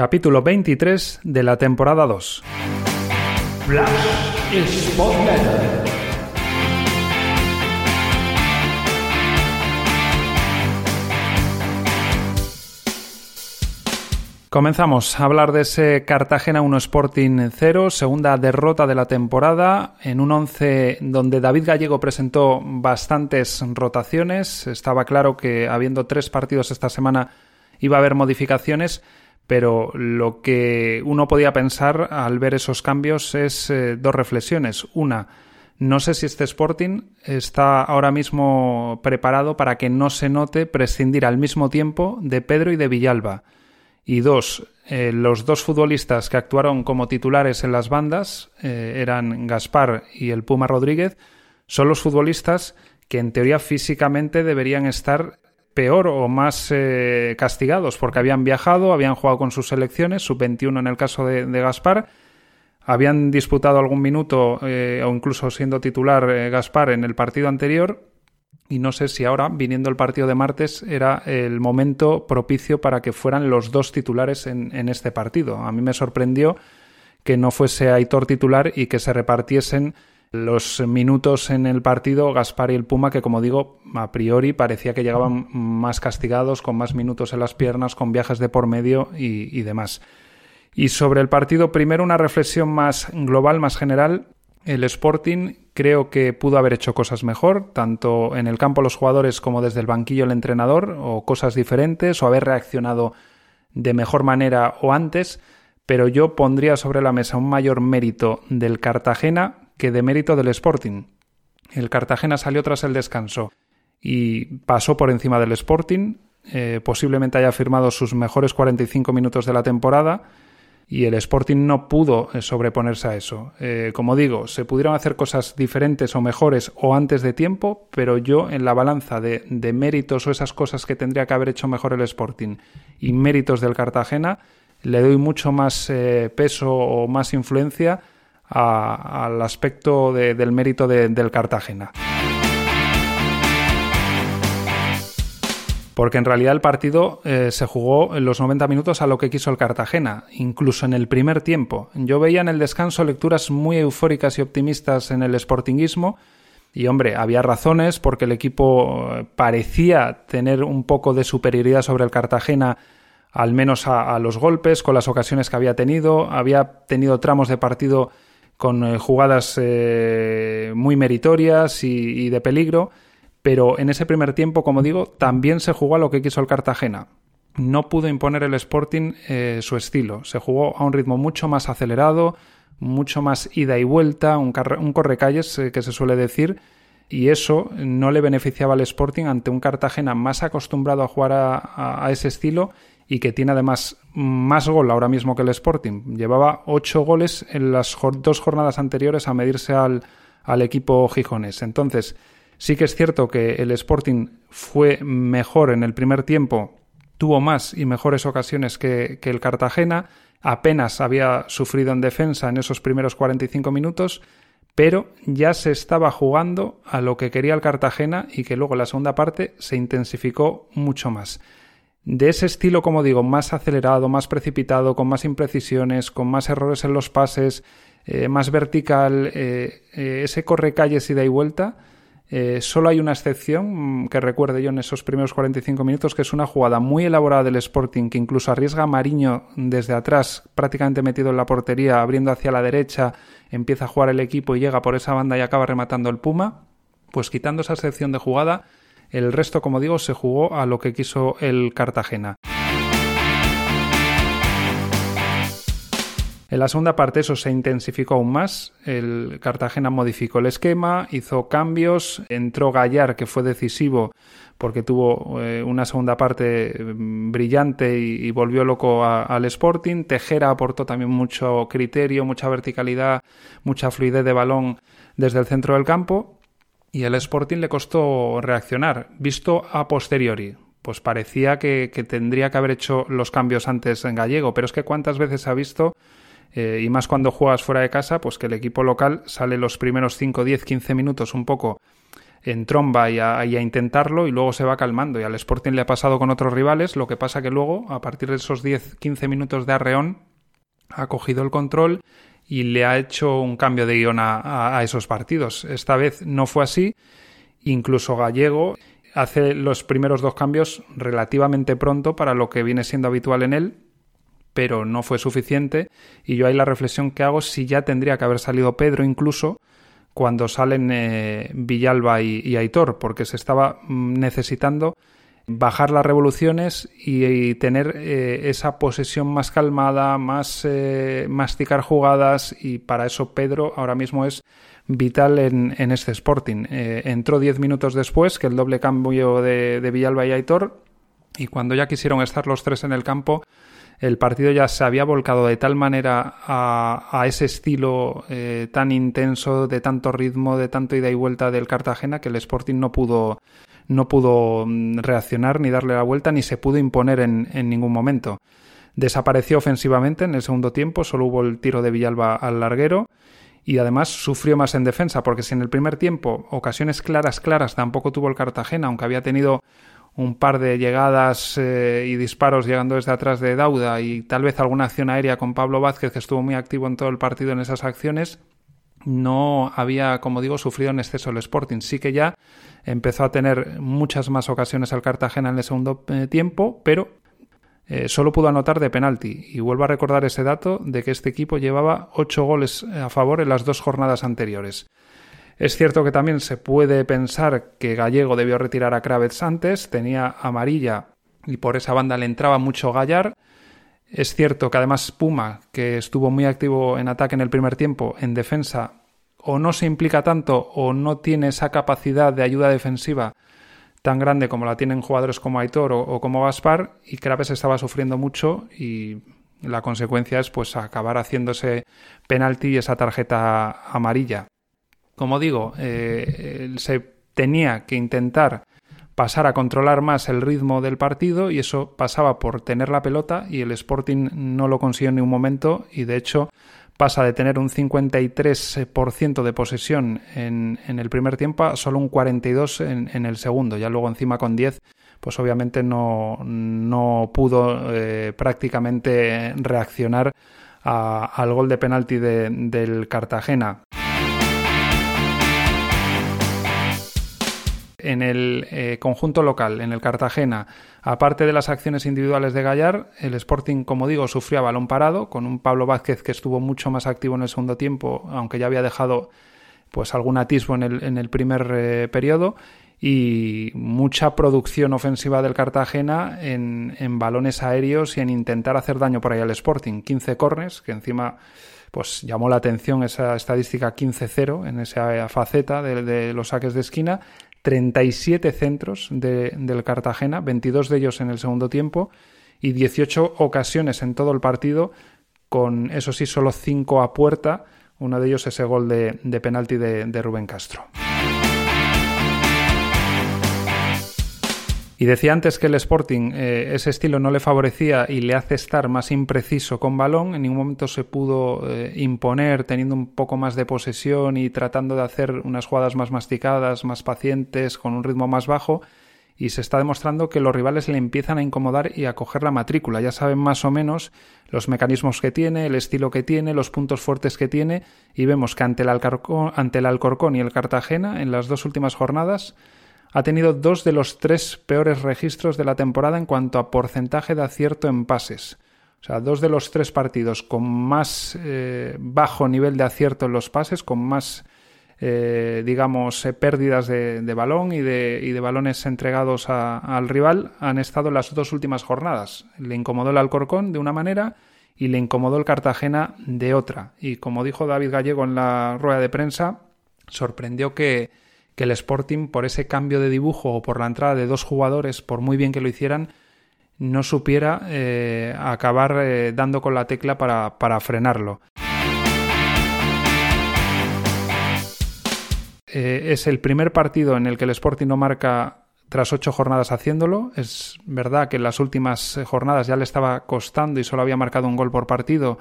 Capítulo 23 de la temporada 2. Comenzamos a hablar de ese Cartagena 1 Sporting 0, segunda derrota de la temporada, en un 11 donde David Gallego presentó bastantes rotaciones. Estaba claro que habiendo tres partidos esta semana iba a haber modificaciones, pero lo que uno podía pensar al ver esos cambios es eh, dos reflexiones. Una, no sé si este Sporting está ahora mismo preparado para que no se note prescindir al mismo tiempo de Pedro y de Villalba y dos, eh, los dos futbolistas que actuaron como titulares en las bandas eh, eran Gaspar y el Puma Rodríguez, son los futbolistas que en teoría físicamente deberían estar peor o más eh, castigados porque habían viajado, habían jugado con sus selecciones, sub-21 en el caso de, de, Gaspar, habían disputado algún minuto o incluso siendo titular Gaspar en el partido anterior y no sé si ahora, viniendo el partido de martes, era el momento propicio para que fueran los dos titulares en, este partido. A mí me sorprendió que no fuese Aitor titular y que se repartiesen los minutos en el partido Gaspar y el Puma, que como digo, a priori parecía que llegaban más castigados, con más minutos en las piernas, con viajes de por medio y, y demás. Y sobre el partido, primero una reflexión más global, más general. El Sporting creo que pudo haber hecho cosas mejor, tanto en el campo los jugadores como desde el banquillo el entrenador, o cosas diferentes, o haber reaccionado de mejor manera o antes, pero yo pondría sobre la mesa un mayor mérito del Cartagena que de mérito del Sporting. El Cartagena salió tras el descanso y pasó por encima del Sporting, eh, posiblemente haya firmado sus mejores 45 minutos de la temporada, y el Sporting no pudo eh, sobreponerse a eso. Eh, como digo, se pudieron hacer cosas diferentes o mejores o antes de tiempo, pero yo en la balanza de, méritos o esas cosas que tendría que haber hecho mejor el Sporting y méritos del Cartagena, le doy mucho más peso o más influencia al aspecto del mérito del Cartagena. porque en realidad el partido eh, se jugó en los 90 minutos a lo que quiso el Cartagena, incluso en el primer tiempo. Yo veía en el descanso lecturas muy eufóricas y optimistas en el sportinguismo, y hombre, había razones porque el equipo eh, parecía tener un poco de superioridad sobre el Cartagena, al menos a, los golpes, con las ocasiones que había tenido, había tenido tramos de partido con eh, jugadas muy meritorias y de peligro pero en ese primer tiempo, como digo, también se jugó a lo que quiso el Cartagena. No pudo imponer el Sporting eh, su estilo. Se jugó a un ritmo mucho más acelerado, mucho más ida y vuelta, un, correcalles eh, que se suele decir, y eso no le beneficiaba al Sporting ante un Cartagena más acostumbrado a jugar a, ese estilo y que tiene además más gol ahora mismo que el Sporting. Llevaba ocho goles en las dos jornadas anteriores a medirse al, al equipo gijones. Entonces, Sí que es cierto que el Sporting fue mejor en el primer tiempo, tuvo más y mejores ocasiones que, el Cartagena, apenas había sufrido en defensa en esos primeros 45 minutos, pero ya se estaba jugando a lo que quería el Cartagena y que luego la segunda parte se intensificó mucho más. De ese estilo, como digo, más acelerado, más precipitado, con más imprecisiones, con más errores en los pases, eh, más vertical, eh, eh, ese corre calles ida y vuelta, solo hay una excepción mm, que recuerde yo en esos primeros 45 minutos, que es una jugada muy elaborada del Sporting, que incluso arriesga a Mariño desde atrás, prácticamente metido en la portería, abriendo hacia la derecha, empieza a jugar el equipo y llega por esa banda y acaba rematando el Puma. Pues quitando esa excepción de jugada, el resto, como digo, se jugó a lo que quiso el Cartagena. En la segunda parte eso se intensificó aún más. El Cartagena modificó el esquema, hizo cambios, entró Gallar, que fue decisivo porque tuvo eh, una segunda parte mm, brillante y, volvió loco al Sporting. Tejera aportó también mucho criterio, mucha verticalidad, mucha fluidez de balón desde el centro del campo. Y el Sporting le costó reaccionar, visto a posteriori pues parecía que, tendría que haber hecho los cambios antes en gallego, pero es que cuántas veces ha visto eh, y más cuando juegas fuera de casa, pues que el equipo local sale los primeros 5, 10, 15 minutos un poco en tromba y a, intentarlo y luego se va calmando. Y al Sporting le ha pasado con otros rivales, lo que pasa que luego, a partir de esos 10-15 minutos de arreón, ha cogido el control y le ha hecho un cambio de guion a, esos partidos. Esta vez no fue así. Incluso Gallego hace los primeros dos cambios relativamente pronto para lo que viene siendo habitual en él, pero no fue suficiente. Y yo ahí la reflexión que hago si ya tendría que haber salido Pedro incluso cuando salen eh, Villalba y, Aitor, porque se estaba mm, necesitando bajar las revoluciones y, tener eh, esa posesión más calmada, más eh, masticar jugadas y para eso Pedro ahora mismo es vital en, este Sporting. entró diez minutos después que el doble cambio de, Villalba y Aitor y cuando ya quisieron estar los tres en el campo el partido ya se había volcado de tal manera a, ese estilo eh, tan intenso, de tanto ritmo, de tanto ida y vuelta del Cartagena, que el Sporting no pudo, no pudo mm, reaccionar ni darle la vuelta ni se pudo imponer en, ningún momento. Desapareció ofensivamente en el segundo tiempo, solo hubo el tiro de Villalba al larguero y además sufrió más en defensa, porque si en el primer tiempo ocasiones claras, claras tampoco tuvo el Cartagena, aunque había tenido un par de llegadas eh, y disparos llegando desde atrás de Dauda y tal vez alguna acción aérea con Pablo Vázquez que estuvo muy activo en todo el partido en esas acciones, no había, como digo, sufrido en exceso el Sporting. Sí que ya empezó a tener muchas más ocasiones al Cartagena en el segundo eh, tiempo, pero eh, solo pudo anotar de penalti. Y vuelvo a recordar ese dato de que este equipo llevaba ocho goles a favor en las dos jornadas anteriores. Es cierto que también se puede pensar que Gallego debió retirar a Kravets antes, tenía amarilla y por esa banda le entraba mucho Gallar. Es cierto que además Puma, que estuvo muy activo en ataque en el primer tiempo, en defensa, o no se implica tanto o no tiene esa capacidad de ayuda defensiva tan grande como la tienen jugadores como Aitor o, como Gaspar, y Kraves estaba sufriendo mucho y la consecuencia es pues acabar haciéndose penalti y esa tarjeta amarilla. Como digo, eh, se tenía que intentar pasar a controlar más el ritmo del partido y eso pasaba por tener la pelota y el Sporting no lo consiguió en ningún momento y de hecho pasa de tener un 53% de posesión en, el primer tiempo a solo un 42% en, el segundo. Ya luego encima con 10, pues obviamente no, no pudo eh, prácticamente reaccionar al gol de penalti del Cartagena. En el eh, conjunto local, en el Cartagena, aparte de las acciones individuales de Gallar, el Sporting, como digo, sufría balón parado, con un Pablo Vázquez que estuvo mucho más activo en el segundo tiempo, aunque ya había dejado pues algún atisbo en el, en el primer eh, periodo, y mucha producción ofensiva del Cartagena en, en, balones aéreos y en intentar hacer daño por ahí al Sporting. 15 cornes, que encima pues llamó la atención esa estadística 15-0 en esa faceta de los saques de esquina 37 centros del Cartagena, 22 de ellos en el segundo tiempo y 18 ocasiones en todo el partido, con eso sí, solo 5 a puerta. Uno de ellos ese gol de, penalti de Rubén Castro. Y decía antes que el Sporting eh, ese estilo no le favorecía y le hace estar más impreciso con balón. En ningún momento se pudo eh, imponer teniendo un poco más de posesión y tratando de hacer unas jugadas más masticadas, más pacientes, con un ritmo más bajo. Y se está demostrando que los rivales le empiezan a incomodar y a coger la matrícula. Ya saben más o menos los mecanismos que tiene, el estilo que tiene, los puntos fuertes que tiene. Y vemos que ante el, ante el Alcorcón y el Cartagena, en las dos últimas jornadas, ha tenido dos de los tres peores registros de la temporada en cuanto a porcentaje de acierto en pases. O sea, dos de los tres partidos con más eh, bajo nivel de acierto en los pases, con más, eh, digamos, eh, pérdidas de, balón y de, y de, balones entregados al rival, han estado las dos últimas jornadas. Le incomodó el Alcorcón de una manera y le incomodó el Cartagena de otra. Y como dijo David Gallego en la rueda de prensa, sorprendió que, que el Sporting, por ese cambio de dibujo o por la entrada de dos jugadores, por muy bien que lo hicieran, no supiera eh, acabar eh, dando con la tecla para, para frenarlo. Eh, es el primer partido en el que el Sporting no marca tras ocho jornadas haciéndolo. Es verdad que en las últimas jornadas ya le estaba costando y solo había marcado un gol por partido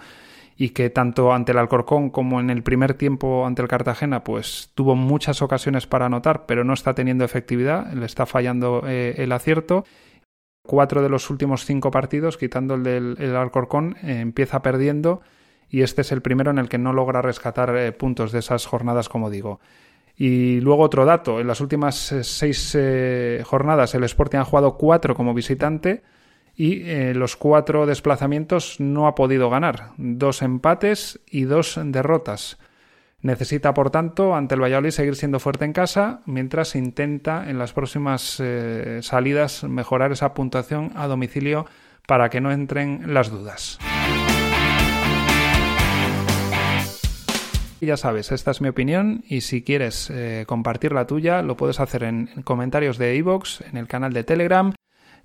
y que tanto ante el Alcorcón como en el primer tiempo ante el Cartagena, pues tuvo muchas ocasiones para anotar, pero no está teniendo efectividad, le está fallando eh, el acierto. Cuatro de los últimos cinco partidos, quitando el del Alcorcón, eh, empieza perdiendo y este es el primero en el que no logra rescatar eh, puntos de esas jornadas, como digo. Y luego otro dato, en las últimas seis jornadas el Sporting ha jugado cuatro como visitante, y eh, los cuatro desplazamientos no ha podido ganar, dos empates y dos derrotas. Necesita, por tanto, ante el Valladolid seguir siendo fuerte en casa, mientras intenta en las próximas eh, salidas mejorar esa puntuación a domicilio para que no entren las dudas. Ya sabes, esta es mi opinión y si quieres eh, compartir la tuya lo puedes hacer en, comentarios de iVoox, en el canal de Telegram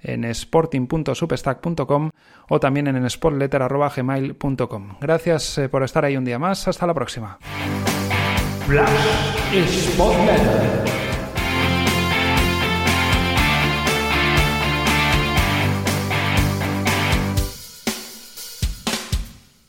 en sporting.substack.com o también en sportletter.gmail.com. Gracias eh, por estar ahí un día más. Hasta la próxima.